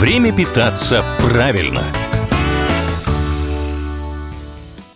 Время питаться правильно.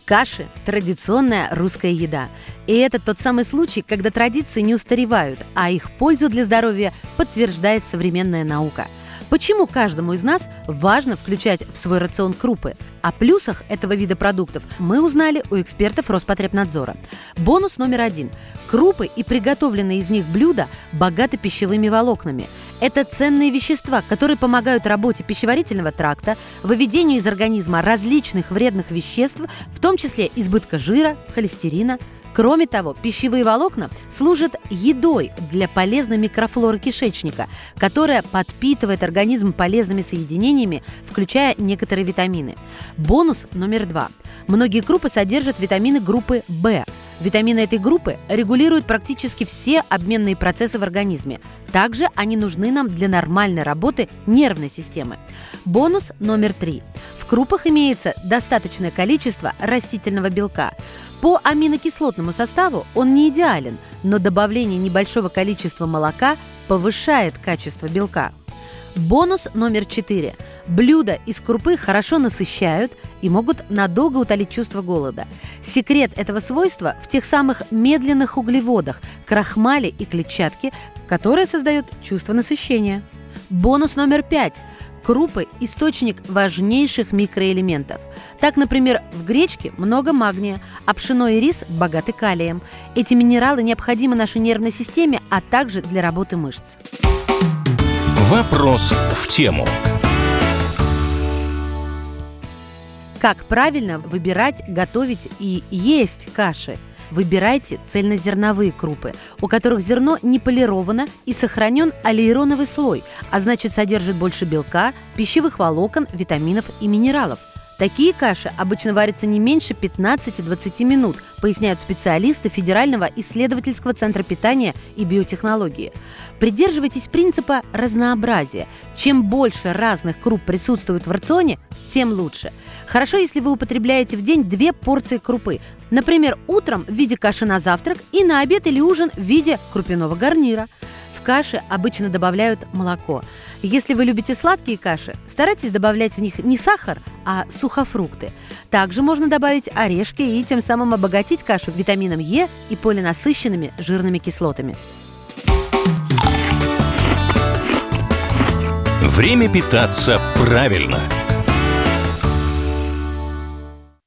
Каши – традиционная русская еда. И это тот самый случай, когда традиции не устаревают, а их пользу для здоровья подтверждает современная наука – Почему каждому из нас важно включать в свой рацион крупы? О плюсах этого вида продуктов мы узнали у экспертов Роспотребнадзора. Бонус номер один. Крупы и приготовленные из них блюда богаты пищевыми волокнами. Это ценные вещества, которые помогают работе пищеварительного тракта, выведению из организма различных вредных веществ, в том числе избытка жира, холестерина, Кроме того, пищевые волокна служат едой для полезной микрофлоры кишечника, которая подпитывает организм полезными соединениями, включая некоторые витамины. Бонус номер два. Многие крупы содержат витамины группы В. Витамины этой группы регулируют практически все обменные процессы в организме. Также они нужны нам для нормальной работы нервной системы. Бонус номер три. В крупах имеется достаточное количество растительного белка. По аминокислотному составу он не идеален, но добавление небольшого количества молока повышает качество белка. Бонус номер четыре. Блюда из крупы хорошо насыщают и могут надолго утолить чувство голода. Секрет этого свойства в тех самых медленных углеводах, крахмале и клетчатке, которые создают чувство насыщения. Бонус номер пять. Крупы – источник важнейших микроэлементов. Так, например, в гречке много магния, а пшено и рис богаты калием. Эти минералы необходимы нашей нервной системе, а также для работы мышц. Вопрос в тему. Как правильно выбирать, готовить и есть каши – Выбирайте цельнозерновые крупы, у которых зерно не полировано и сохранен аллеироновый слой, а значит содержит больше белка, пищевых волокон, витаминов и минералов. Такие каши обычно варятся не меньше 15-20 минут, поясняют специалисты Федерального исследовательского центра питания и биотехнологии. Придерживайтесь принципа разнообразия. Чем больше разных круп присутствует в рационе, тем лучше. Хорошо, если вы употребляете в день две порции крупы. Например, утром в виде каши на завтрак и на обед или ужин в виде крупяного гарнира. В каши обычно добавляют молоко. Если вы любите сладкие каши, старайтесь добавлять в них не сахар, а сухофрукты. Также можно добавить орешки и тем самым обогатить кашу витамином Е и полинасыщенными жирными кислотами. Время питаться правильно –